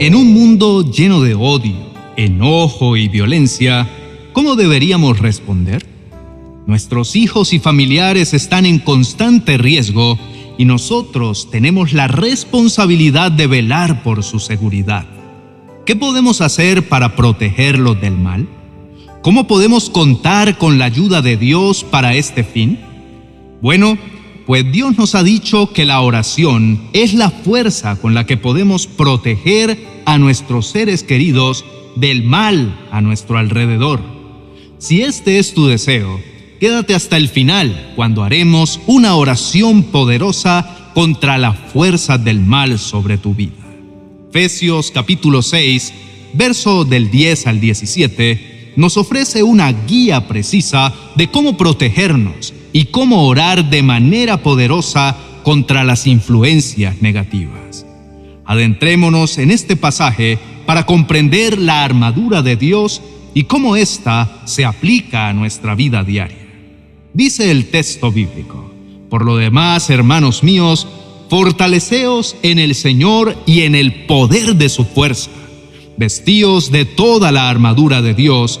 En un mundo lleno de odio, enojo y violencia, ¿cómo deberíamos responder? Nuestros hijos y familiares están en constante riesgo y nosotros tenemos la responsabilidad de velar por su seguridad. ¿Qué podemos hacer para protegerlos del mal? ¿Cómo podemos contar con la ayuda de Dios para este fin? Bueno, pues Dios nos ha dicho que la oración es la fuerza con la que podemos proteger a nuestros seres queridos del mal a nuestro alrededor. Si este es tu deseo, quédate hasta el final cuando haremos una oración poderosa contra la fuerza del mal sobre tu vida. Efesios capítulo 6, verso del 10 al 17, nos ofrece una guía precisa de cómo protegernos y cómo orar de manera poderosa contra las influencias negativas. Adentrémonos en este pasaje para comprender la armadura de Dios y cómo ésta se aplica a nuestra vida diaria. Dice el texto bíblico, por lo demás, hermanos míos, fortaleceos en el Señor y en el poder de su fuerza, vestíos de toda la armadura de Dios,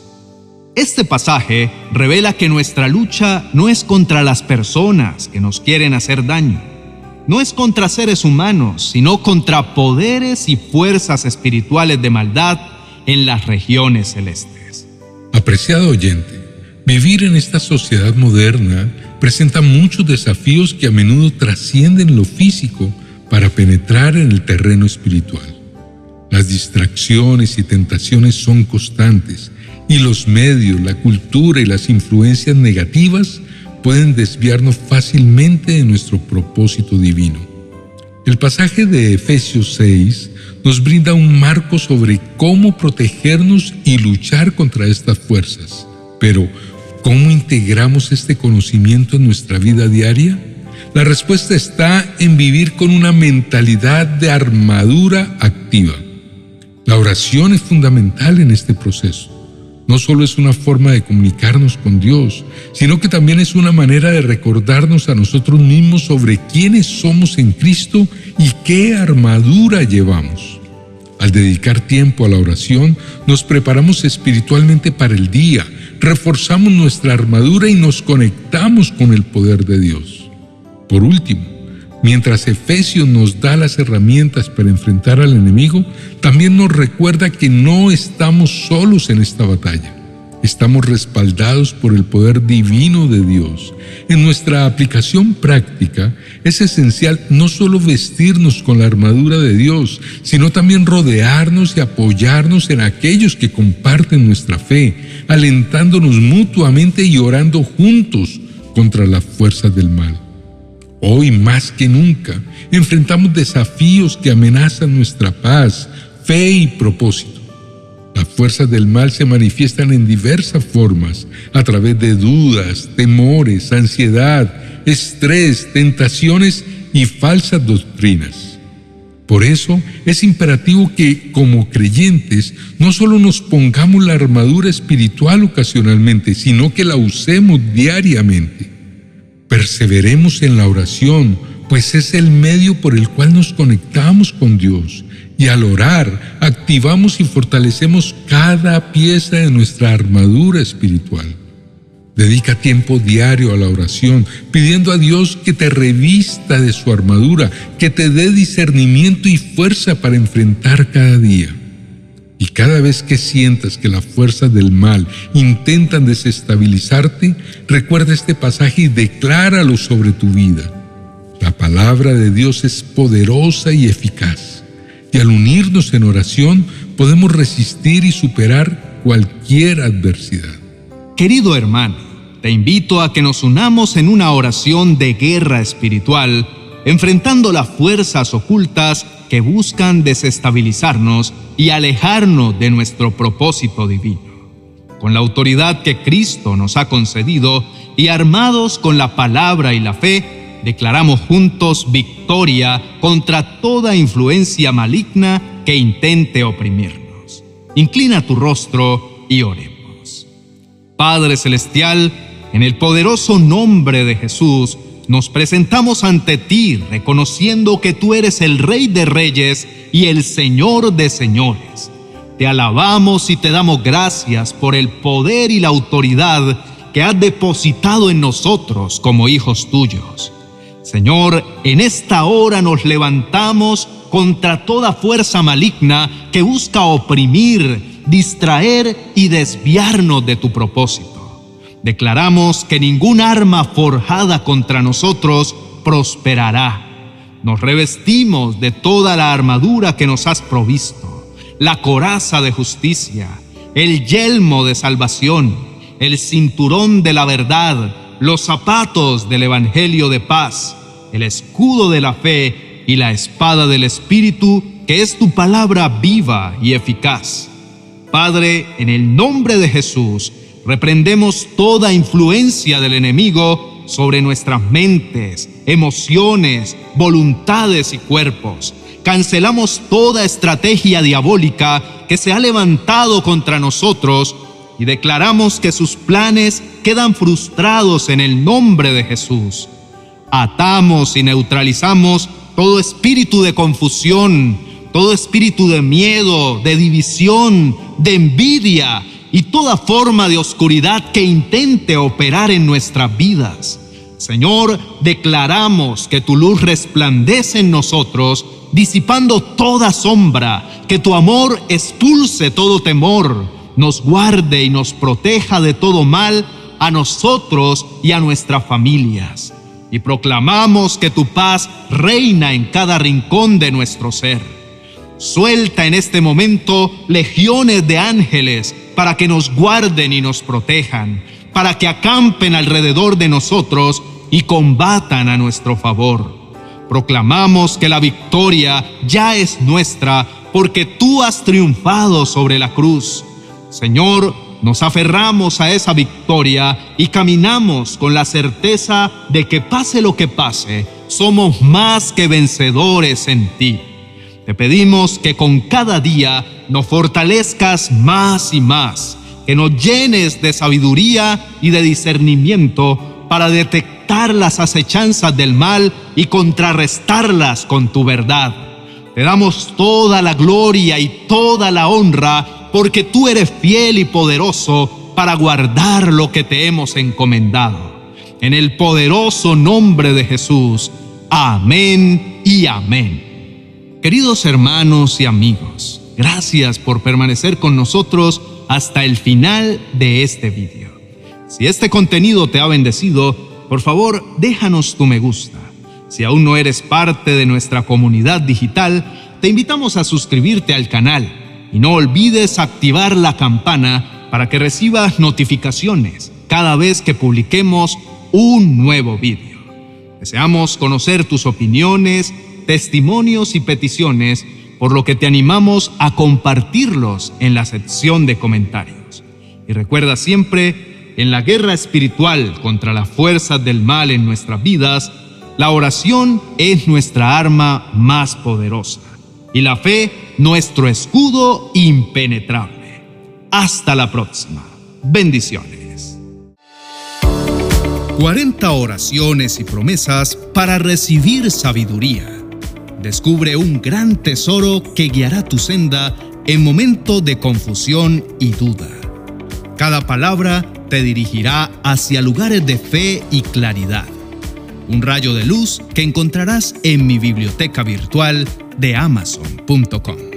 Este pasaje revela que nuestra lucha no es contra las personas que nos quieren hacer daño, no es contra seres humanos, sino contra poderes y fuerzas espirituales de maldad en las regiones celestes. Apreciado oyente, vivir en esta sociedad moderna presenta muchos desafíos que a menudo trascienden lo físico para penetrar en el terreno espiritual. Las distracciones y tentaciones son constantes y los medios, la cultura y las influencias negativas pueden desviarnos fácilmente de nuestro propósito divino. El pasaje de Efesios 6 nos brinda un marco sobre cómo protegernos y luchar contra estas fuerzas. Pero, ¿cómo integramos este conocimiento en nuestra vida diaria? La respuesta está en vivir con una mentalidad de armadura activa. La oración es fundamental en este proceso no solo es una forma de comunicarnos con Dios, sino que también es una manera de recordarnos a nosotros mismos sobre quiénes somos en Cristo y qué armadura llevamos. Al dedicar tiempo a la oración, nos preparamos espiritualmente para el día, reforzamos nuestra armadura y nos conectamos con el poder de Dios. Por último, Mientras Efesios nos da las herramientas para enfrentar al enemigo, también nos recuerda que no estamos solos en esta batalla. Estamos respaldados por el poder divino de Dios. En nuestra aplicación práctica es esencial no solo vestirnos con la armadura de Dios, sino también rodearnos y apoyarnos en aquellos que comparten nuestra fe, alentándonos mutuamente y orando juntos contra las fuerzas del mal. Hoy más que nunca enfrentamos desafíos que amenazan nuestra paz, fe y propósito. Las fuerzas del mal se manifiestan en diversas formas, a través de dudas, temores, ansiedad, estrés, tentaciones y falsas doctrinas. Por eso es imperativo que como creyentes no solo nos pongamos la armadura espiritual ocasionalmente, sino que la usemos diariamente. Perseveremos en la oración, pues es el medio por el cual nos conectamos con Dios. Y al orar, activamos y fortalecemos cada pieza de nuestra armadura espiritual. Dedica tiempo diario a la oración, pidiendo a Dios que te revista de su armadura, que te dé discernimiento y fuerza para enfrentar cada día. Cada vez que sientas que las fuerzas del mal intentan desestabilizarte, recuerda este pasaje y decláralo sobre tu vida. La palabra de Dios es poderosa y eficaz, y al unirnos en oración podemos resistir y superar cualquier adversidad. Querido hermano, te invito a que nos unamos en una oración de guerra espiritual, enfrentando las fuerzas ocultas que buscan desestabilizarnos y alejarnos de nuestro propósito divino. Con la autoridad que Cristo nos ha concedido y armados con la palabra y la fe, declaramos juntos victoria contra toda influencia maligna que intente oprimirnos. Inclina tu rostro y oremos. Padre Celestial, en el poderoso nombre de Jesús, nos presentamos ante ti reconociendo que tú eres el Rey de Reyes y el Señor de Señores. Te alabamos y te damos gracias por el poder y la autoridad que has depositado en nosotros como hijos tuyos. Señor, en esta hora nos levantamos contra toda fuerza maligna que busca oprimir, distraer y desviarnos de tu propósito. Declaramos que ningún arma forjada contra nosotros prosperará. Nos revestimos de toda la armadura que nos has provisto, la coraza de justicia, el yelmo de salvación, el cinturón de la verdad, los zapatos del Evangelio de paz, el escudo de la fe y la espada del Espíritu, que es tu palabra viva y eficaz. Padre, en el nombre de Jesús, Reprendemos toda influencia del enemigo sobre nuestras mentes, emociones, voluntades y cuerpos. Cancelamos toda estrategia diabólica que se ha levantado contra nosotros y declaramos que sus planes quedan frustrados en el nombre de Jesús. Atamos y neutralizamos todo espíritu de confusión, todo espíritu de miedo, de división, de envidia, y toda forma de oscuridad que intente operar en nuestras vidas. Señor, declaramos que tu luz resplandece en nosotros, disipando toda sombra, que tu amor expulse todo temor, nos guarde y nos proteja de todo mal a nosotros y a nuestras familias. Y proclamamos que tu paz reina en cada rincón de nuestro ser. Suelta en este momento legiones de ángeles para que nos guarden y nos protejan, para que acampen alrededor de nosotros y combatan a nuestro favor. Proclamamos que la victoria ya es nuestra porque tú has triunfado sobre la cruz. Señor, nos aferramos a esa victoria y caminamos con la certeza de que pase lo que pase, somos más que vencedores en ti. Te pedimos que con cada día nos fortalezcas más y más, que nos llenes de sabiduría y de discernimiento para detectar las acechanzas del mal y contrarrestarlas con tu verdad. Te damos toda la gloria y toda la honra porque tú eres fiel y poderoso para guardar lo que te hemos encomendado. En el poderoso nombre de Jesús. Amén y amén. Queridos hermanos y amigos, gracias por permanecer con nosotros hasta el final de este vídeo. Si este contenido te ha bendecido, por favor déjanos tu me gusta. Si aún no eres parte de nuestra comunidad digital, te invitamos a suscribirte al canal y no olvides activar la campana para que recibas notificaciones cada vez que publiquemos un nuevo vídeo. Deseamos conocer tus opiniones, testimonios y peticiones, por lo que te animamos a compartirlos en la sección de comentarios. Y recuerda siempre, en la guerra espiritual contra las fuerzas del mal en nuestras vidas, la oración es nuestra arma más poderosa y la fe nuestro escudo impenetrable. Hasta la próxima. Bendiciones. 40 oraciones y promesas para recibir sabiduría. Descubre un gran tesoro que guiará tu senda en momentos de confusión y duda. Cada palabra te dirigirá hacia lugares de fe y claridad. Un rayo de luz que encontrarás en mi biblioteca virtual de amazon.com.